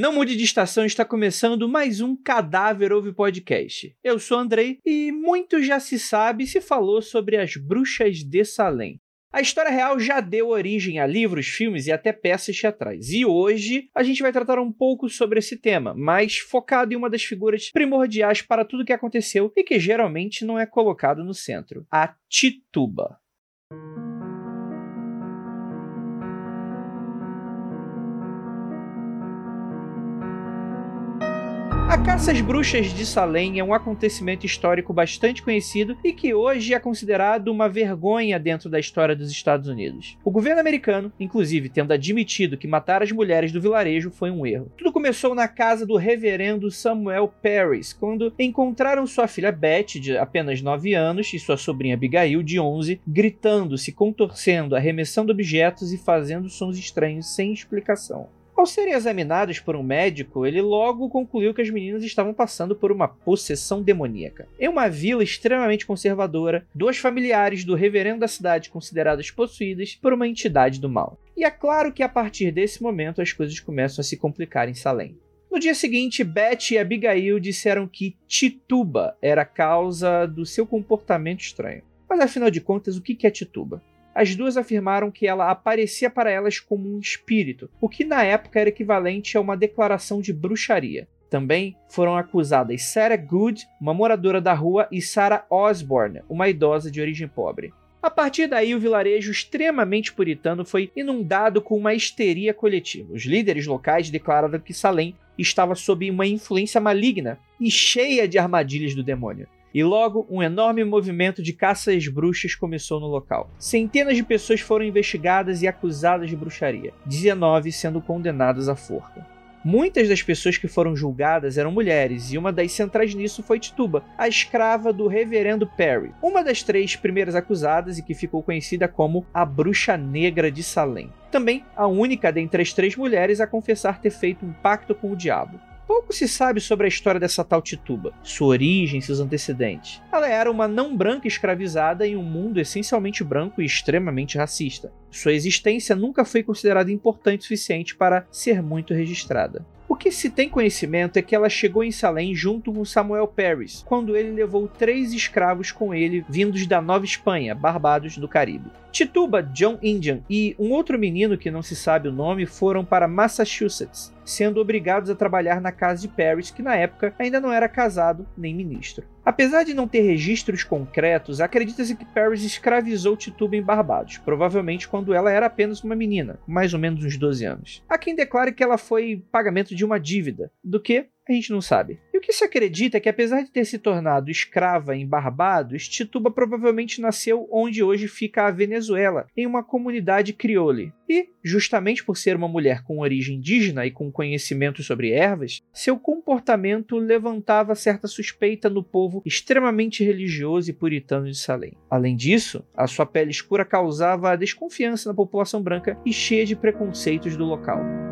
Não mude de estação, está começando mais um Cadáver Ouve Podcast. Eu sou Andrei e muito já se sabe se falou sobre as bruxas de Salem. A história real já deu origem a livros, filmes e até peças teatrais. E hoje a gente vai tratar um pouco sobre esse tema, mas focado em uma das figuras primordiais para tudo o que aconteceu e que geralmente não é colocado no centro: a Tituba. Caça às bruxas de Salem é um acontecimento histórico bastante conhecido e que hoje é considerado uma vergonha dentro da história dos Estados Unidos. O governo americano, inclusive, tendo admitido que matar as mulheres do vilarejo foi um erro. Tudo começou na casa do reverendo Samuel Paris, quando encontraram sua filha Beth, de apenas 9 anos, e sua sobrinha Abigail, de 11, gritando, se contorcendo, arremessando objetos e fazendo sons estranhos sem explicação. Ao serem examinados por um médico, ele logo concluiu que as meninas estavam passando por uma possessão demoníaca. Em uma vila extremamente conservadora, duas familiares do reverendo da cidade consideradas possuídas por uma entidade do mal. E é claro que a partir desse momento as coisas começam a se complicar em Salem. No dia seguinte, Beth e Abigail disseram que Tituba era a causa do seu comportamento estranho. Mas afinal de contas, o que é Tituba? As duas afirmaram que ela aparecia para elas como um espírito, o que na época era equivalente a uma declaração de bruxaria. Também foram acusadas Sarah Good, uma moradora da rua, e Sarah Osborne, uma idosa de origem pobre. A partir daí, o vilarejo extremamente puritano foi inundado com uma histeria coletiva. Os líderes locais declararam que Salem estava sob uma influência maligna e cheia de armadilhas do demônio. E logo, um enorme movimento de caça às bruxas começou no local. Centenas de pessoas foram investigadas e acusadas de bruxaria, 19 sendo condenadas à forca. Muitas das pessoas que foram julgadas eram mulheres, e uma das centrais nisso foi Tituba, a escrava do reverendo Perry, uma das três primeiras acusadas e que ficou conhecida como a Bruxa Negra de Salem. Também a única dentre as três mulheres a confessar ter feito um pacto com o diabo. Pouco se sabe sobre a história dessa tal Tituba, sua origem, seus antecedentes. Ela era uma não branca escravizada em um mundo essencialmente branco e extremamente racista. Sua existência nunca foi considerada importante o suficiente para ser muito registrada. O que se tem conhecimento é que ela chegou em Salem junto com Samuel Paris, quando ele levou três escravos com ele vindos da Nova Espanha, Barbados, do Caribe. Tituba, John Indian e um outro menino que não se sabe o nome foram para Massachusetts, sendo obrigados a trabalhar na casa de Paris, que na época ainda não era casado nem ministro. Apesar de não ter registros concretos, acredita-se que Paris escravizou Tituba em Barbados, provavelmente quando ela era apenas uma menina, mais ou menos uns 12 anos. Há quem declare que ela foi pagamento de uma dívida, do que a gente não sabe. E o que se acredita é que, apesar de ter se tornado escrava em Barbados, Tituba provavelmente nasceu onde hoje fica a Venezuela, em uma comunidade criole. E, justamente por ser uma mulher com origem indígena e com conhecimento sobre ervas, seu comportamento levantava certa suspeita no povo extremamente religioso e puritano de Salem. Além disso, a sua pele escura causava desconfiança na população branca e cheia de preconceitos do local.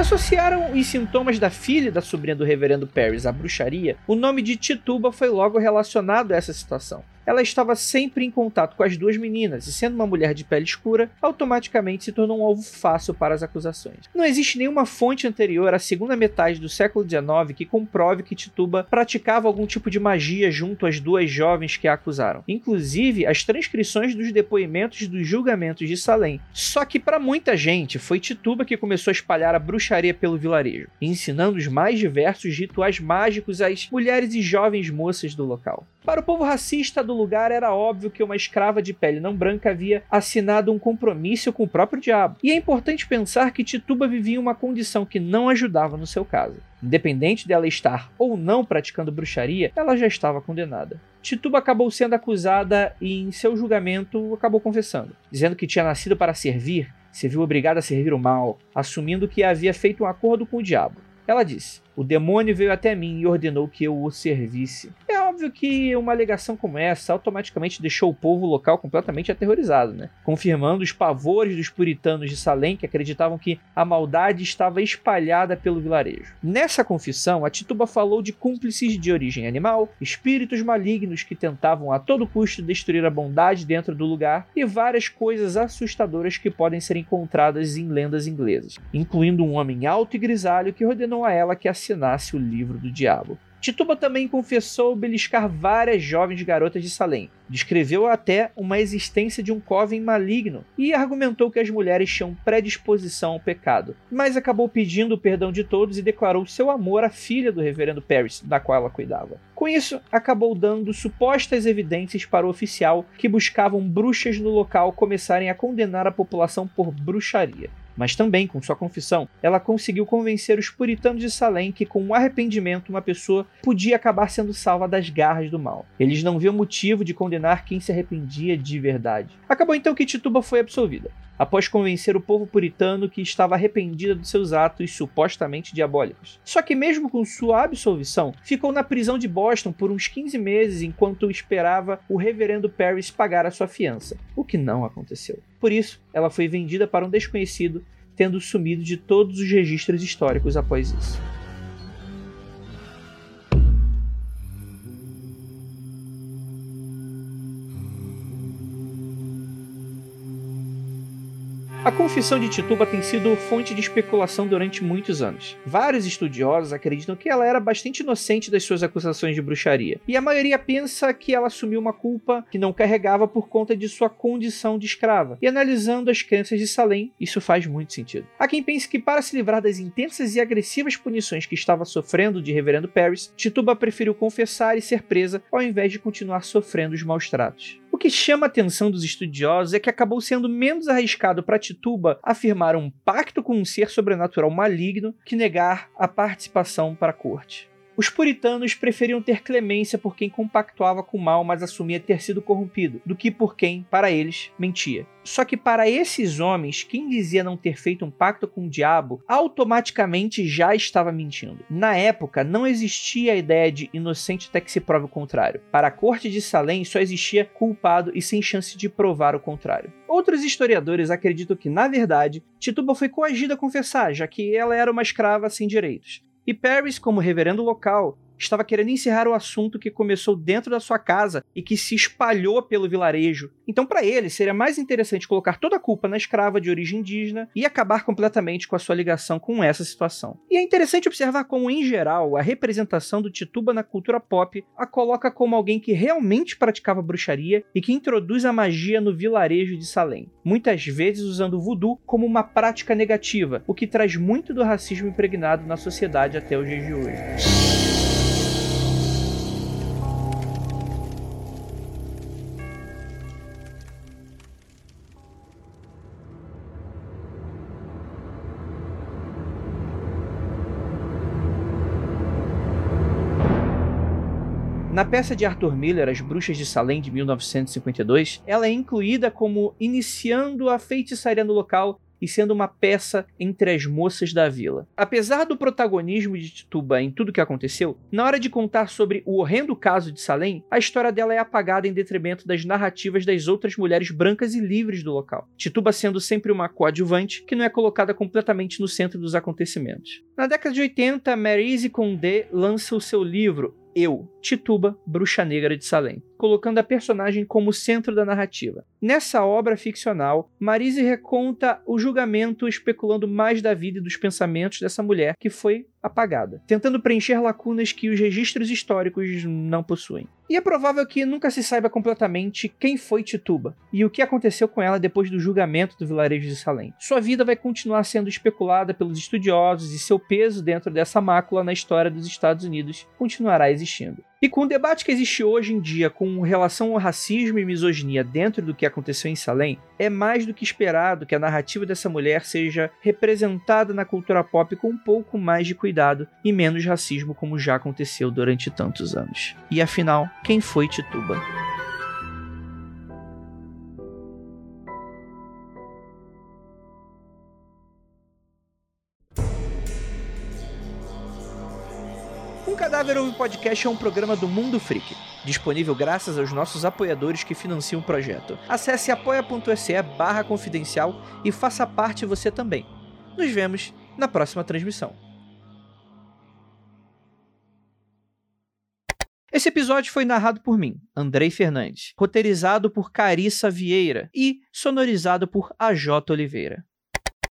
Associaram os sintomas da filha e da sobrinha do reverendo Paris à bruxaria, o nome de Tituba foi logo relacionado a essa situação ela estava sempre em contato com as duas meninas e, sendo uma mulher de pele escura, automaticamente se tornou um alvo fácil para as acusações. Não existe nenhuma fonte anterior à segunda metade do século XIX que comprove que Tituba praticava algum tipo de magia junto às duas jovens que a acusaram. Inclusive, as transcrições dos depoimentos dos julgamentos de Salem. Só que para muita gente, foi Tituba que começou a espalhar a bruxaria pelo vilarejo, ensinando os mais diversos rituais mágicos às mulheres e jovens moças do local. Para o povo racista do lugar, era óbvio que uma escrava de pele não branca havia assinado um compromisso com o próprio diabo. E é importante pensar que Tituba vivia uma condição que não ajudava no seu caso. Independente dela estar ou não praticando bruxaria, ela já estava condenada. Tituba acabou sendo acusada e, em seu julgamento, acabou confessando, dizendo que tinha nascido para servir, se viu obrigada a servir o mal, assumindo que havia feito um acordo com o diabo. Ela disse: O demônio veio até mim e ordenou que eu o servisse óbvio que uma alegação como essa automaticamente deixou o povo local completamente aterrorizado, né? confirmando os pavores dos puritanos de Salem que acreditavam que a maldade estava espalhada pelo vilarejo. Nessa confissão, a Tituba falou de cúmplices de origem animal, espíritos malignos que tentavam a todo custo destruir a bondade dentro do lugar e várias coisas assustadoras que podem ser encontradas em lendas inglesas, incluindo um homem alto e grisalho que ordenou a ela que assinasse o livro do diabo. Tituba também confessou beliscar várias jovens garotas de Salem, descreveu até uma existência de um coven maligno e argumentou que as mulheres tinham predisposição ao pecado, mas acabou pedindo o perdão de todos e declarou seu amor à filha do reverendo Paris, da qual ela cuidava. Com isso, acabou dando supostas evidências para o oficial que buscavam bruxas no local começarem a condenar a população por bruxaria mas também, com sua confissão, ela conseguiu convencer os puritanos de Salem que, com um arrependimento, uma pessoa podia acabar sendo salva das garras do mal. Eles não viam motivo de condenar quem se arrependia de verdade. Acabou então que Tituba foi absolvida após convencer o povo puritano que estava arrependida dos seus atos supostamente diabólicos. Só que, mesmo com sua absolvição, ficou na prisão de Boston por uns 15 meses enquanto esperava o reverendo Paris pagar a sua fiança, o que não aconteceu. Por isso, ela foi vendida para um desconhecido, tendo sumido de todos os registros históricos após isso. A confissão de Tituba tem sido fonte de especulação durante muitos anos. Vários estudiosos acreditam que ela era bastante inocente das suas acusações de bruxaria, e a maioria pensa que ela assumiu uma culpa que não carregava por conta de sua condição de escrava. E analisando as crenças de Salem, isso faz muito sentido. Há quem pense que para se livrar das intensas e agressivas punições que estava sofrendo de Reverendo Paris, Tituba preferiu confessar e ser presa ao invés de continuar sofrendo os maus tratos. O que chama a atenção dos estudiosos é que acabou sendo menos arriscado para Tituba afirmar um pacto com um ser sobrenatural maligno que negar a participação para a corte. Os puritanos preferiam ter clemência por quem compactuava com o mal, mas assumia ter sido corrompido, do que por quem, para eles, mentia. Só que para esses homens, quem dizia não ter feito um pacto com o diabo, automaticamente já estava mentindo. Na época, não existia a ideia de inocente até que se prove o contrário. Para a corte de Salem, só existia culpado e sem chance de provar o contrário. Outros historiadores acreditam que, na verdade, Tituba foi coagida a confessar, já que ela era uma escrava sem direitos. E Paris, como reverendo local, estava querendo encerrar o assunto que começou dentro da sua casa e que se espalhou pelo vilarejo. Então, para ele, seria mais interessante colocar toda a culpa na escrava de origem indígena e acabar completamente com a sua ligação com essa situação. E é interessante observar como, em geral, a representação do Tituba na cultura pop a coloca como alguém que realmente praticava bruxaria e que introduz a magia no vilarejo de Salem, muitas vezes usando o voodoo como uma prática negativa, o que traz muito do racismo impregnado na sociedade até os dias de hoje. Na peça de Arthur Miller, As Bruxas de Salem, de 1952, ela é incluída como iniciando a feitiçaria no local e sendo uma peça entre as moças da vila. Apesar do protagonismo de Tituba em tudo que aconteceu, na hora de contar sobre o horrendo caso de Salem, a história dela é apagada em detrimento das narrativas das outras mulheres brancas e livres do local. Tituba sendo sempre uma coadjuvante que não é colocada completamente no centro dos acontecimentos. Na década de 80, Maryse Condé lança o seu livro eu, Tituba, Bruxa Negra de Salem, colocando a personagem como centro da narrativa. Nessa obra ficcional, Marise reconta o julgamento especulando mais da vida e dos pensamentos dessa mulher que foi apagada, tentando preencher lacunas que os registros históricos não possuem. E é provável que nunca se saiba completamente quem foi Tituba e o que aconteceu com ela depois do julgamento do vilarejo de Salem. Sua vida vai continuar sendo especulada pelos estudiosos e seu peso dentro dessa mácula na história dos Estados Unidos continuará existindo. E com o debate que existe hoje em dia com relação ao racismo e misoginia dentro do que aconteceu em Salem, é mais do que esperado que a narrativa dessa mulher seja representada na cultura pop com um pouco mais de cuidado e menos racismo como já aconteceu durante tantos anos. E afinal, quem foi Tituba? Cadáver Ouve Podcast é um programa do Mundo Freak, disponível graças aos nossos apoiadores que financiam o projeto. Acesse apoia.se barra confidencial e faça parte você também. Nos vemos na próxima transmissão. Esse episódio foi narrado por mim, Andrei Fernandes, roteirizado por Carissa Vieira e sonorizado por AJ Oliveira.